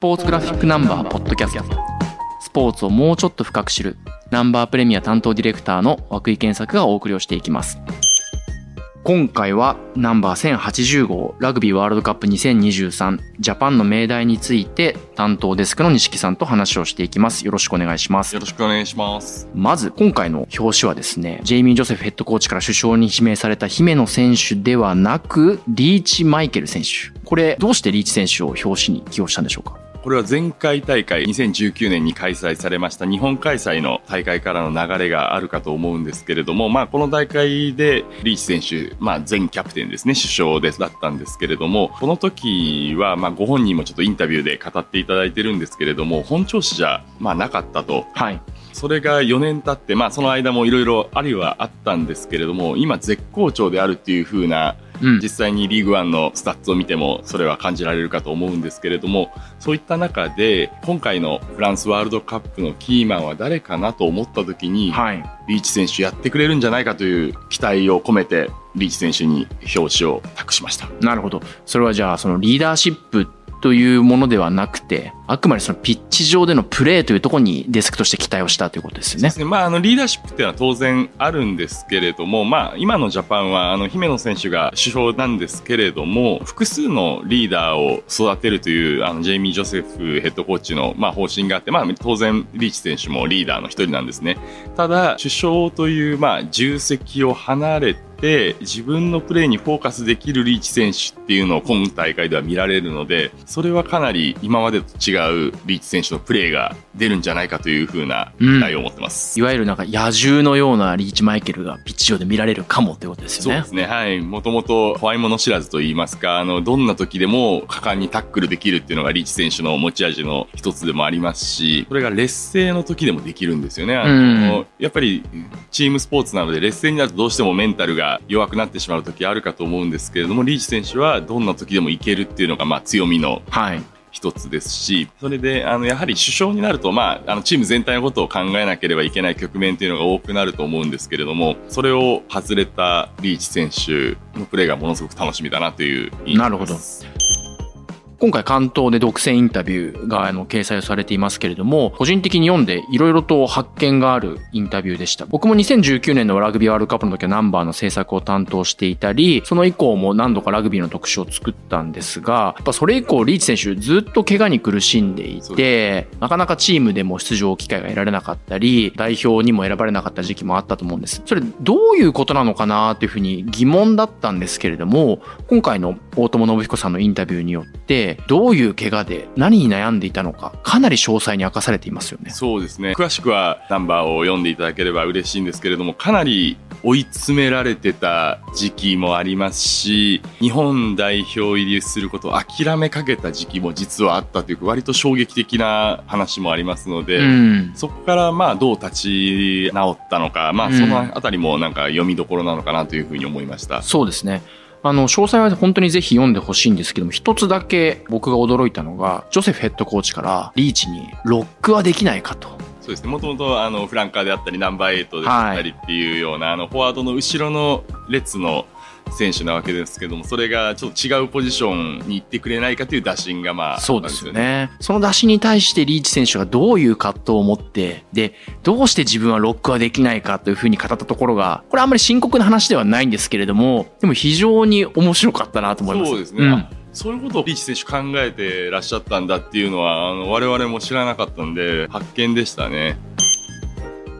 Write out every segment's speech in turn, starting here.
ポーツグラフィックナンバーポッドキャスト。スポーツをもうちょっと深く知るナンバープレミア担当ディレクターの涌井健作がお送りをしていきます。今回はナンバー1080号ラグビーワールドカップ2023ジャパンの命題について担当デスクの西木さんと話をしていきます。よろしくお願いします。よろしくお願いします。まず今回の表紙はですねジェイミー・ジョセフヘッドコーチから首相に指名された姫野選手ではなくリーチ・マイケル選手。これどうしてリーチ選手を表紙に起用したんでしょうか？これは前回大会2019年に開催されました日本開催の大会からの流れがあるかと思うんですけれども、まあ、この大会でリーチ選手、まあ、前キャプテンですね、主将でだったんですけれども、この時は、まあ、ご本人もちょっとインタビューで語っていただいてるんですけれども、本調子じゃ、まあ、なかったと。はいそれが4年経って、まあ、その間もいろいろありはあったんですけれども、今絶好調であるっていう風なうん。実際にリーグワンのスタッツを見てもそれは感じられるかと思うんですけれどもそういった中で今回のフランスワールドカップのキーマンは誰かなと思った時に、はい。リーチ選手やってくれるんじゃないかという期待を込めてリーチ選手に表紙を託しました。なるほど。それはじゃあそのリーダーシップというものではなくてあくまでそのピッチ上でのプレーというところにデスクとして期待をしたということですよねね。まあ、あの、リーダーシップっていうのは当然あるんですけれども、まあ、今のジャパンは、あの、姫野選手が主将なんですけれども、複数のリーダーを育てるという、あの、ジェイミー・ジョセフヘッドコーチの、まあ、方針があって、まあ、当然、リーチ選手もリーダーの一人なんですね。ただ、主将という、まあ、重責を離れて、自分のプレーにフォーカスできるリーチ選手っていうのを今大会では見られるので、それはかなり今までと違うリーチ選手のプレーが出るんじゃないかというふうな期待を持ってます。いわゆるなんか野獣のようなリーチマイケルがピッチ上で見られるかもということですよねそうですね。はい。もともと怖いもの知らずと言いますか、あの、どんな時でも果敢にタックルできるっていうのがリーチ選手の持ち味の一つでもありますし、それが劣勢の時でもできるんですよね。あの、うんやっぱりチームスポーツなので劣勢になるとどうしてもメンタルが弱くなってしまう時あるかと思うんですけれども、リーチ選手はどんな時でもいけるっていうのがまあ強みのはい一つですし、それで、あの、やはり首相になると、まあ、あの、チーム全体のことを考えなければいけない局面っていうのが多くなると思うんですけれども、それを外れたリーチ選手のプレーがものすごく楽しみだなという印象です。今回関東で独占インタビューがあの掲載されていますけれども、個人的に読んでいろいろと発見があるインタビューでした。僕も2019年のラグビーワールドカップの時はナンバーの制作を担当していたり、その以降も何度かラグビーの特集を作ったんですが、やっぱそれ以降リーチ選手ずっと怪我に苦しんでいて、なかなかチームでも出場機会が得られなかったり、代表にも選ばれなかった時期もあったと思うんです。それどういうことなのかなというふうに疑問だったんですけれども、今回の大友信彦さんのインタビューによって、どういう怪我で何に悩んでいたのか、かなり詳細に明かされていますよね。そうですね。詳しくはナンバーを読んでいただければ嬉しいんですけれども、かなり追い詰められてた時期もありますし、日本代表入りすることを諦めかけた時期も実はあったというか、割と衝撃的な話もありますので、うん。そこからまあどう立ち直ったのか、まあうんそのあたりもなんか読みどころなのかなというふうに思いました。そうですね。あの、詳細は本当にぜひ読んでほしいんですけども、一つだけ僕が驚いたのが、ジョセフヘッドコーチからリーチにロックはできないかと。そうですね。もともとあのフランカーであったりナンバーエイトであったりっていうような、あのフォワードの後ろの列の選手なわけですけども、それがちょっと違うポジションに行ってくれないかという打診がまあ、そうですよ。ね。その出しに対してリーチ選手がどういう葛藤を持って、で、どうして自分はロックはできないかというふうに語ったところが、これあんまり深刻な話ではないんですけれども、でも非常に面白かったなと思います。そうですね。んあそういうことをリーチ選手考えてらっしゃったんだっていうのは、あの我々も知らなかったんで、発見でしたね。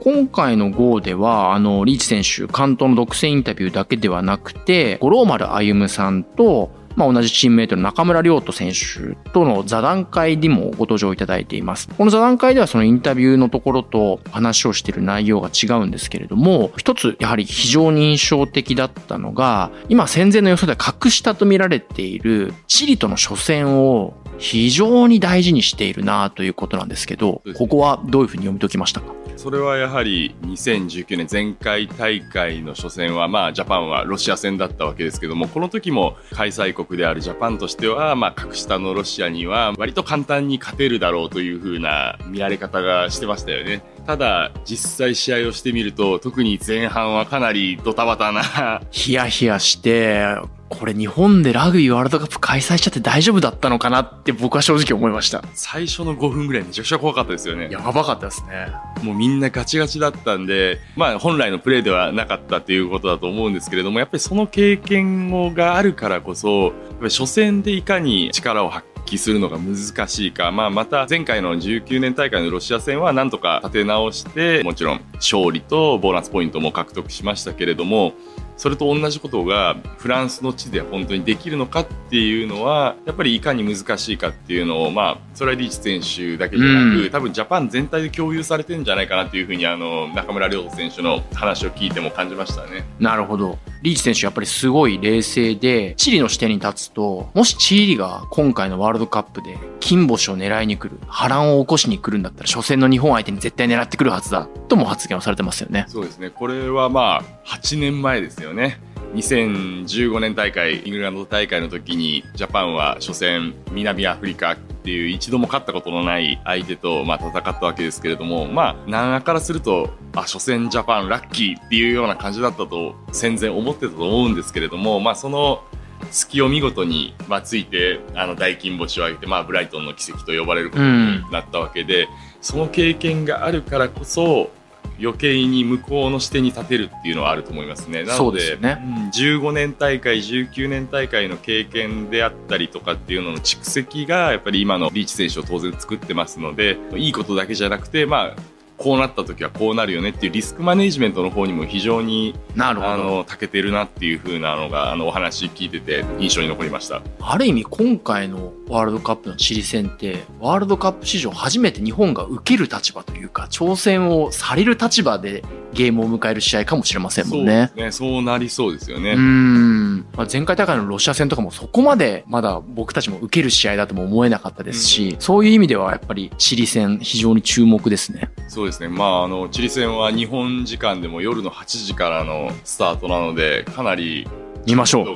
今回の GO では、あの、リーチ選手、関東の独占インタビューだけではなくて、五郎丸歩さんと、まあ、同じチームメイトの中村亮斗選手との座談会にもご登場いただいています。この座談会ではそのインタビューのところと話をしている内容が違うんですけれども、一つやはり非常に印象的だったのが、今戦前の予想では格下と見られているチリとの初戦を非常に大事にしているなということなんですけどここはどういうふうに読み解きましたか？それはやはり2019年前回大会の初戦は、まあ、ジャパンはロシア戦だったわけですけども、この時も開催国であるジャパンとしては、まあ、格下のロシアには割と簡単に勝てるだろうという風な見られ方がしてましたよね。ただ、実際試合をしてみると、特に前半はかなりドタバタなヒヤヒヤして、これ日本でラグビーワールドカップ開催しちゃって大丈夫だったのかなって僕は正直思いました。最初の5分ぐらいめちゃくちゃ怖かったですよね。やばかったですね。もうみんなガチガチだったんで、まあ本来のプレーではなかったっていうことだと思うんですけれども、やっぱりその経験をがあるからこそ、やっぱり初戦でいかに力を発揮するのが難しいか、まあまた前回の19年大会のロシア戦はなんとか立て直して、もちろん勝利とボーナスポイントも獲得しましたけれども、それと同じことがフランスの地で本当にできるのかっていうのはやっぱりいかに難しいかっていうのをまあそれはリーチ選手だけじゃなく、うん多分ジャパン全体で共有されてるんじゃないかなっていうふうにあの中村亮選手の話を聞いても感じましたね。なるほど。リーチ選手やっぱりすごい冷静で、チリの視点に立つと、もしチリが今回のワールドカップで金星を狙いに来る、波乱を起こしに来るんだったら、初戦の日本相手に絶対狙ってくるはずだ、とも発言をされてますよね。そうですね。これはまあ8年前ですよね。2015年大会、イングランド大会の時に、ジャパンは初戦、南アフリカっていう一度も勝ったことのない相手と、まあ、戦ったわけですけれども、まあ、南アからすると、あ、初戦ジャパンラッキーっていうような感じだったと戦前思ってたと思うんですけれども、まあ、その隙を見事に、まあ、ついて、あの、大金星を挙げて、まあ、ブライトンの奇跡と呼ばれることになったわけで、その経験があるからこそ、余計に向こうの視点に立てるっていうのはあると思いますね。なそので、ねうん15年大会、19年大会の経験であったりとかっていうのの蓄積が、やっぱり今のリーチ選手を当然作ってますので、いいことだけじゃなくて、まあ、こうなった時はこうなるよねっていうリスクマネジメントの方にも非常になるほど。あの長けてるなっていう風なのがあのお話聞いてて印象に残りました。ある意味今回のワールドカップのチリ戦って、ワールドカップ史上初めて日本が受ける立場というか、挑戦をされる立場でゲームを迎える試合かもしれませんもんね。そうね。そうなりそうですよね。うーん。まあ、前回大会のロシア戦とかもそこまでまだ僕たちも受ける試合だとも思えなかったですし、そういう意味ではやっぱりチリ戦非常に注目ですね。そうですね。まあ、あの、チリ戦は日本時間でも夜の8時からのスタートなので、かなり見ましょう。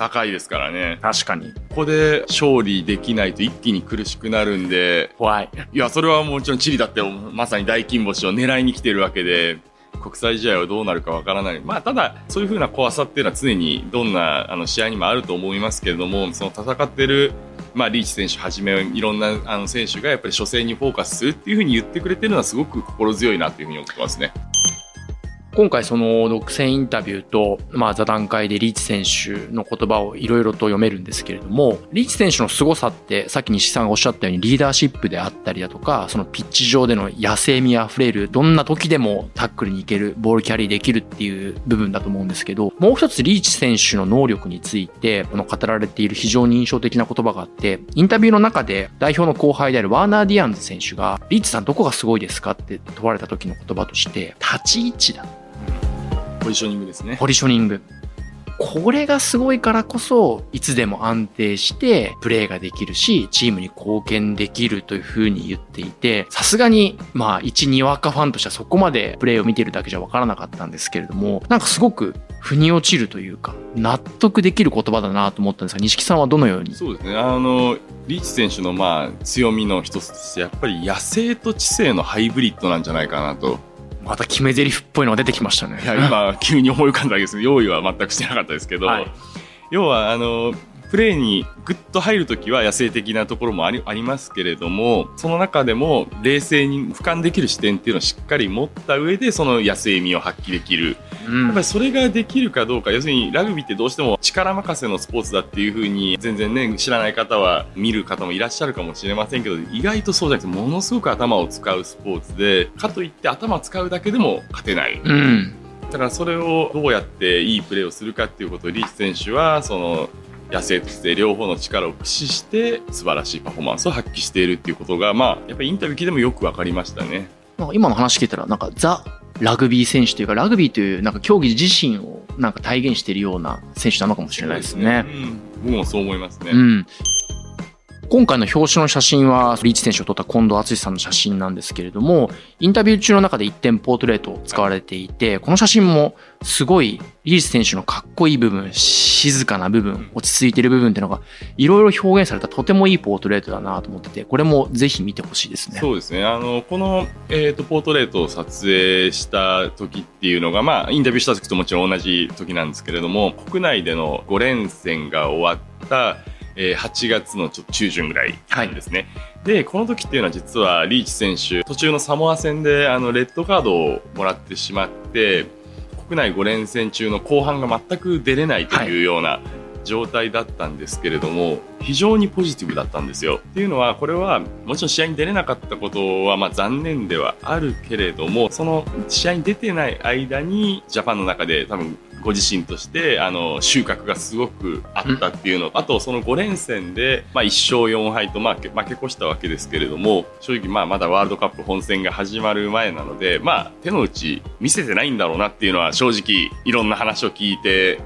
高いですからね。確かに。ここで勝利できないと一気に苦しくなるんで、怖い。いや、それはもちろんチリだってまさに大金星を狙いに来てるわけで、国際試合はどうなるかわからない。まあ、ただ、そういう風な怖さっていうのは常にどんなあの試合にもあると思いますけれども、その戦ってる、まあ、リーチ選手はじめ、いろんなあの選手がやっぱり初戦にフォーカスするっていう風に言ってくれてるのはすごく心強いなっていう風に思ってますね。今回その独占インタビューと、まあ座談会でリーチ選手の言葉をいろいろと読めるんですけれども、リーチ選手の凄さって、さっき西さんがおっしゃったようにリーダーシップであったりだとか、そのピッチ上での野生味あふれる、どんな時でもタックルに行ける、ボールキャリーできるっていう部分だと思うんですけど、もう一つリーチ選手の能力について、この語られている非常に印象的な言葉があって、インタビューの中で代表の後輩であるワーナー・ディアンズ選手が、リーチさんどこがすごいですかって問われた時の言葉として、立ち位置だポジショニングですね。ポジショニング。これがすごいからこそ、いつでも安定してプレーができるし、チームに貢献できるというふうに言っていて、さすがに、まあ、一、にわかファンとしてはそこまでプレーを見てるだけじゃわからなかったんですけれども、なんかすごく腑に落ちるというか、納得できる言葉だなと思ったんですが、西木さんはどのように？そうですね。あの、リーチ選手のまあ強みの一つとして、やっぱり野生と知性のハイブリッドなんじゃないかなと。また決め台詞っぽいのが出てきましたね。いや、今、急に思い浮かんだわけです用意は全くしてなかったですけど、はい。要は、あの、プレーにグッと入るときは野生的なところもありありますけれども、その中でも冷静に俯瞰できる視点っていうのをしっかり持った上で、その野生味を発揮できる。うんやっぱりそれができるかどうか、要するにラグビーってどうしても力任せのスポーツだっていうふうに、全然ね、知らない方は見る方もいらっしゃるかもしれませんけど、意外とそうじゃなくて、ものすごく頭を使うスポーツで、かといって頭を使うだけでも勝てない。うん。だからそれをどうやっていいプレーをするかっていうことをリーチ選手はその野生として両方の力を駆使して素晴らしいパフォーマンスを発揮しているっていうことがまあやっぱりインタビュー聞いてもよく分かりましたね。今の話聞いたら、なんかザ・ラグビー選手というか、ラグビーというなんか競技自身をなんか体現しているような選手なのかもしれないですね。うん、僕もそう思いますね。うん。今回の表紙の写真は、リーチ選手を撮った近藤敦さんの写真なんですけれども、インタビュー中の中で一点ポートレートを使われていて、この写真もすごいリーチ選手のかっこいい部分、静かな部分、落ち着いてる部分っていうのが、いろいろ表現されたとてもいいポートレートだなと思ってて、これもぜひ見てほしいですね。そうですね。あの、この、えっ、ー、と、ポートレートを撮影した時っていうのが、まあ、インタビューした時ともちろん同じ時なんですけれども、国内での5連戦が終わった、えー、8月のちょっと中旬ぐらいですね。はい、で、この時っていうのは実はリーチ選手、途中のサモア戦であのレッドカードをもらってしまって、国内5連戦中の後半が全く出れないというような、状態だったんですけれども非常にポジティブだったんですよ。っていうのはこれはもちろん試合に出れなかったことはまあ残念ではあるけれどもその試合に出てない間にジャパンの中で多分ご自身としてあの収穫がすごくあったっていうの、うん、あとその5連戦で、まあ、1勝4敗と、まあ、負け越したわけですけれども正直まあまだワールドカップ本戦が始まる前なので、まあ、手の内見せてないんだろうなっていうのは正直いろんな話を聞いて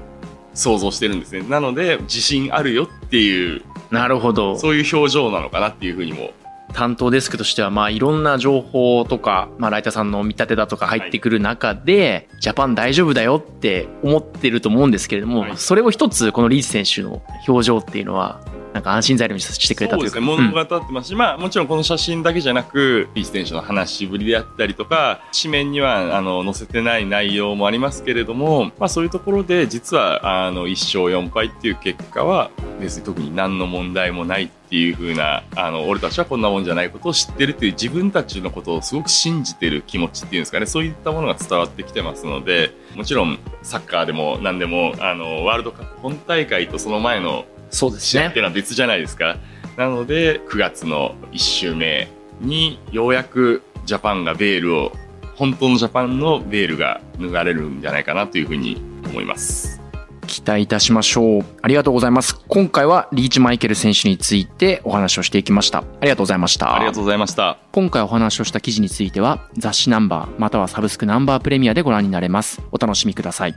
想像してるんですね。なので自信あるよっていうなるほど。そういう表情なのかなっていうふうにも担当デスクとしては、まあ、いろんな情報とか、まあ、ライターさんの見立てだとか入ってくる中で、はい、ジャパン大丈夫だよって思ってると思うんですけれども、はい、それを一つ、このリーチ選手の表情っていうのは、なんか安心材料にしてくれたというか。そうですね、物語ってますし、うん、まあもちろんこの写真だけじゃなく、リーチ選手の話しぶりであったりとか、紙面にはあの載せてない内容もありますけれども、まあそういうところで実はあの1勝4敗っていう結果は別に特に何の問題もないっていう風な、あの、俺たちはこんなもんじゃないことを知ってるっていう自分たちのことをすごく信じてる気持ちっていうんですかね、そういったものが伝わってきてますので、もちろんサッカーでも何でも、あの、ワールドカップ本大会とその前のそうですね。っていうのは別じゃないですか。なので、9月の1週目にようやくジャパンがベールを、本当のジャパンのベールが脱がれるんじゃないかなというふうに思います。期待いたしましょう。ありがとうございます。今回はリーチマイケル選手についてお話をしていきました。ありがとうございました。ありがとうございました。今回お話をした記事については雑誌ナンバーまたはサブスクナンバープレミアでご覧になれます。お楽しみください。